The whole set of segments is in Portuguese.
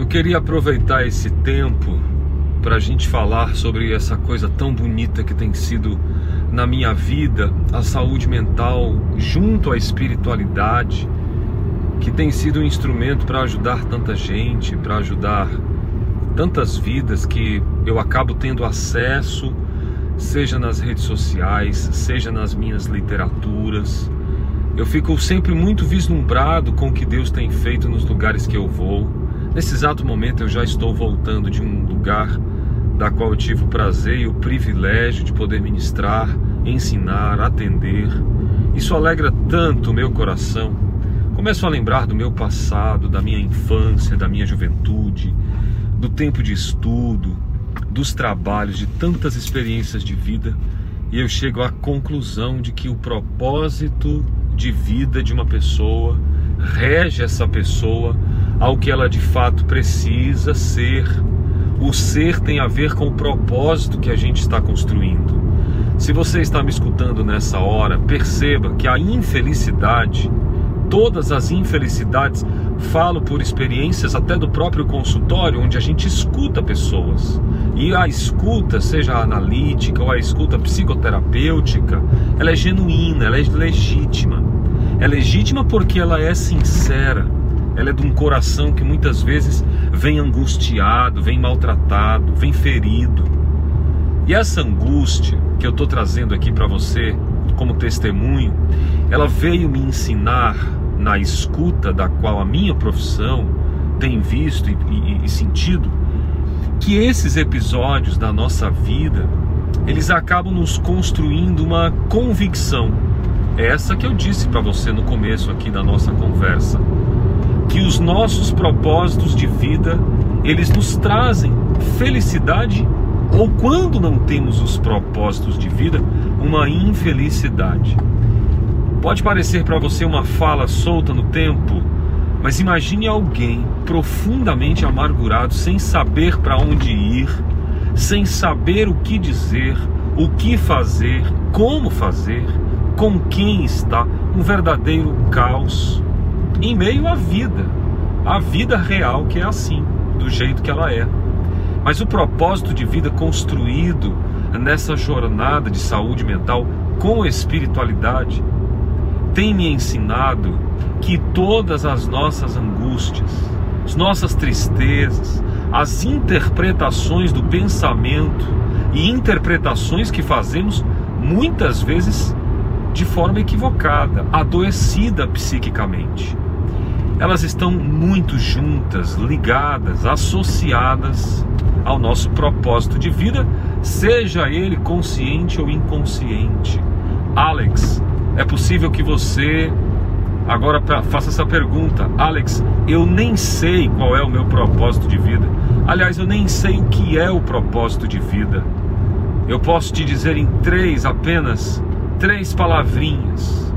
Eu queria aproveitar esse tempo para a gente falar sobre essa coisa tão bonita que tem sido na minha vida, a saúde mental junto à espiritualidade, que tem sido um instrumento para ajudar tanta gente, para ajudar tantas vidas que eu acabo tendo acesso, seja nas redes sociais, seja nas minhas literaturas. Eu fico sempre muito vislumbrado com o que Deus tem feito nos lugares que eu vou. Nesse exato momento eu já estou voltando de um lugar da qual eu tive o prazer e o privilégio de poder ministrar, ensinar, atender. Isso alegra tanto o meu coração. Começo a lembrar do meu passado, da minha infância, da minha juventude, do tempo de estudo, dos trabalhos, de tantas experiências de vida, e eu chego à conclusão de que o propósito de vida de uma pessoa rege essa pessoa ao que ela de fato precisa ser. O ser tem a ver com o propósito que a gente está construindo. Se você está me escutando nessa hora, perceba que a infelicidade, todas as infelicidades, falo por experiências até do próprio consultório, onde a gente escuta pessoas. E a escuta, seja analítica ou a escuta psicoterapêutica, ela é genuína, ela é legítima. É legítima porque ela é sincera. Ela é de um coração que muitas vezes vem angustiado, vem maltratado, vem ferido. E essa angústia que eu estou trazendo aqui para você como testemunho, ela veio me ensinar na escuta da qual a minha profissão tem visto e, e, e sentido que esses episódios da nossa vida eles acabam nos construindo uma convicção essa que eu disse para você no começo aqui da nossa conversa, que os nossos propósitos de vida, eles nos trazem felicidade ou quando não temos os propósitos de vida, uma infelicidade. Pode parecer para você uma fala solta no tempo, mas imagine alguém profundamente amargurado, sem saber para onde ir, sem saber o que dizer, o que fazer, como fazer com quem está, um verdadeiro caos em meio à vida, a vida real que é assim, do jeito que ela é. Mas o propósito de vida construído nessa jornada de saúde mental com espiritualidade tem me ensinado que todas as nossas angústias, as nossas tristezas, as interpretações do pensamento e interpretações que fazemos muitas vezes de forma equivocada, adoecida psiquicamente. Elas estão muito juntas, ligadas, associadas ao nosso propósito de vida, seja ele consciente ou inconsciente. Alex, é possível que você agora faça essa pergunta: Alex, eu nem sei qual é o meu propósito de vida. Aliás, eu nem sei o que é o propósito de vida. Eu posso te dizer em três apenas três palavrinhas,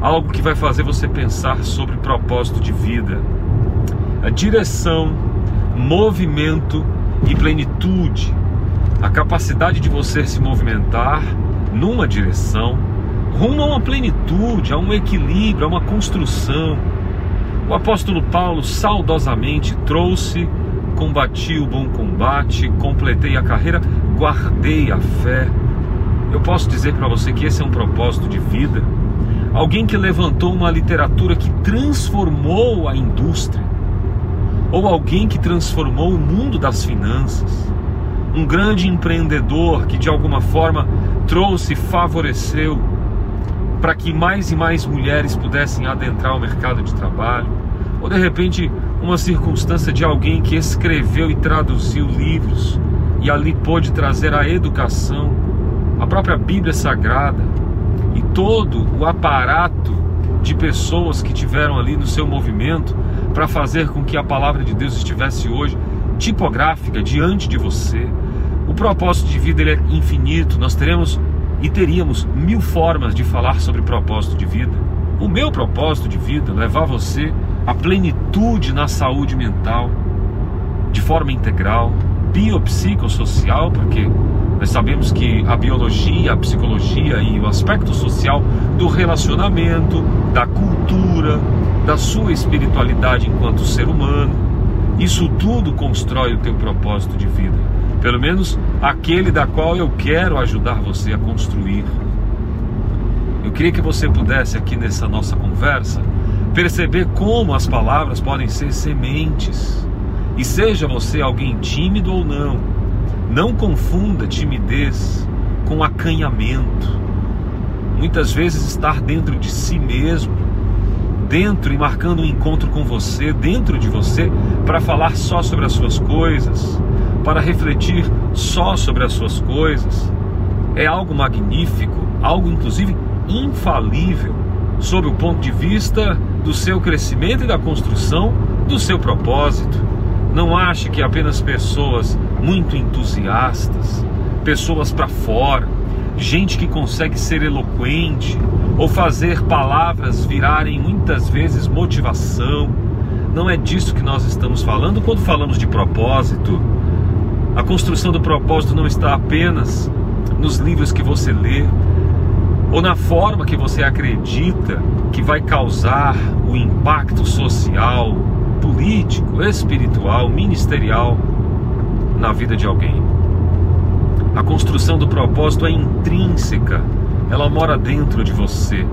algo que vai fazer você pensar sobre propósito de vida. A direção, movimento e plenitude. A capacidade de você se movimentar numa direção, rumo a uma plenitude, a um equilíbrio, a uma construção. O apóstolo Paulo saudosamente trouxe: combati o bom combate, completei a carreira, guardei a fé eu posso dizer para você que esse é um propósito de vida. Alguém que levantou uma literatura que transformou a indústria, ou alguém que transformou o mundo das finanças, um grande empreendedor que de alguma forma trouxe, favoreceu para que mais e mais mulheres pudessem adentrar o mercado de trabalho, ou de repente uma circunstância de alguém que escreveu e traduziu livros e ali pôde trazer a educação a própria Bíblia Sagrada e todo o aparato de pessoas que tiveram ali no seu movimento para fazer com que a palavra de Deus estivesse hoje tipográfica diante de você. O propósito de vida ele é infinito. Nós teremos e teríamos mil formas de falar sobre propósito de vida. O meu propósito de vida levar você à plenitude na saúde mental, de forma integral, biopsicossocial, porque nós sabemos que a biologia, a psicologia e o aspecto social do relacionamento, da cultura, da sua espiritualidade enquanto ser humano, Isso tudo constrói o teu propósito de vida. Pelo menos aquele da qual eu quero ajudar você a construir. Eu queria que você pudesse aqui nessa nossa conversa perceber como as palavras podem ser sementes. E seja você alguém tímido ou não, não confunda timidez com acanhamento. Muitas vezes estar dentro de si mesmo, dentro e marcando um encontro com você, dentro de você, para falar só sobre as suas coisas, para refletir só sobre as suas coisas, é algo magnífico, algo inclusive infalível, sob o ponto de vista do seu crescimento e da construção do seu propósito. Não ache que apenas pessoas muito entusiastas, pessoas para fora, gente que consegue ser eloquente ou fazer palavras virarem muitas vezes motivação. Não é disso que nós estamos falando quando falamos de propósito. A construção do propósito não está apenas nos livros que você lê, ou na forma que você acredita que vai causar o impacto social, político, espiritual, ministerial na vida de alguém. A construção do propósito é intrínseca, ela mora dentro de você.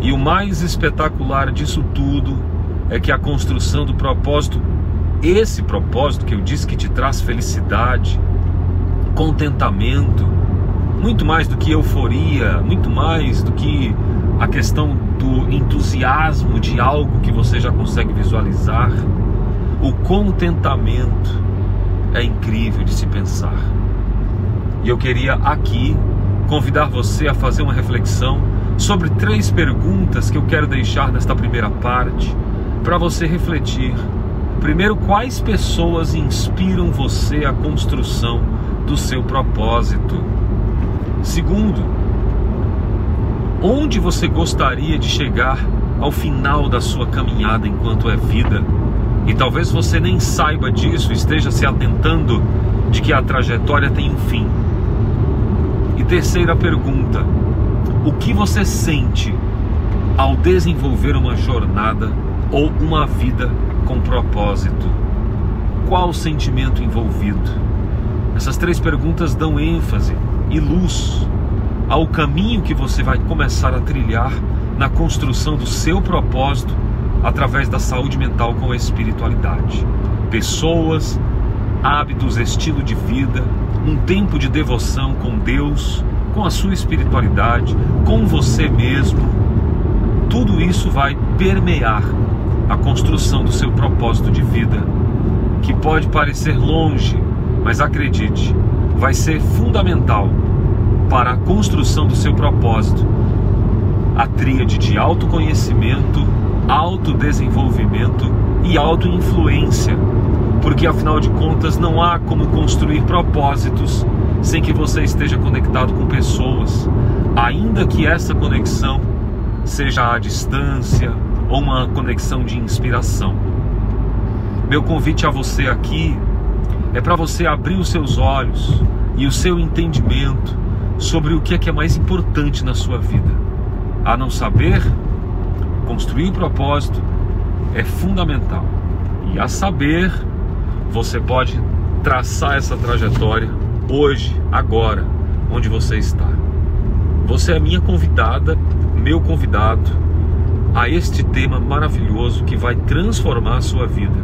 E o mais espetacular disso tudo é que a construção do propósito, esse propósito que eu disse que te traz felicidade, contentamento, muito mais do que euforia, muito mais do que a questão do entusiasmo de algo que você já consegue visualizar. O contentamento é incrível de se pensar. E eu queria aqui convidar você a fazer uma reflexão sobre três perguntas que eu quero deixar nesta primeira parte para você refletir. Primeiro, quais pessoas inspiram você à construção do seu propósito? Segundo, onde você gostaria de chegar ao final da sua caminhada enquanto é vida? E talvez você nem saiba disso, esteja se atentando de que a trajetória tem um fim. E terceira pergunta: o que você sente ao desenvolver uma jornada ou uma vida com propósito? Qual o sentimento envolvido? Essas três perguntas dão ênfase e luz ao caminho que você vai começar a trilhar na construção do seu propósito através da saúde mental com a espiritualidade. Pessoas, hábitos, estilo de vida, um tempo de devoção com Deus, com a sua espiritualidade, com você mesmo. Tudo isso vai permear a construção do seu propósito de vida, que pode parecer longe, mas acredite, vai ser fundamental para a construção do seu propósito. A tríade de autoconhecimento, autodesenvolvimento e autoinfluência. Porque afinal de contas não há como construir propósitos sem que você esteja conectado com pessoas, ainda que essa conexão seja à distância ou uma conexão de inspiração. Meu convite a você aqui é para você abrir os seus olhos e o seu entendimento sobre o que é que é mais importante na sua vida. A não saber, construir um propósito é fundamental. E a saber, você pode traçar essa trajetória hoje, agora, onde você está. Você é minha convidada, meu convidado a este tema maravilhoso que vai transformar a sua vida.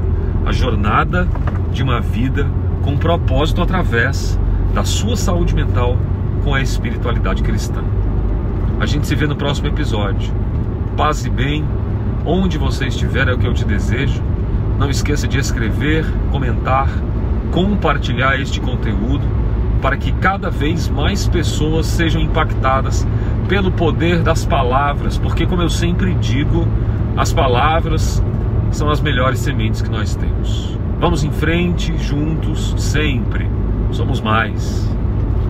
A jornada de uma vida com propósito através da sua saúde mental com a espiritualidade cristã. A gente se vê no próximo episódio. Paz e bem, onde você estiver é o que eu te desejo. Não esqueça de escrever, comentar, compartilhar este conteúdo para que cada vez mais pessoas sejam impactadas pelo poder das palavras, porque, como eu sempre digo, as palavras são as melhores sementes que nós temos. Vamos em frente, juntos, sempre. Somos mais.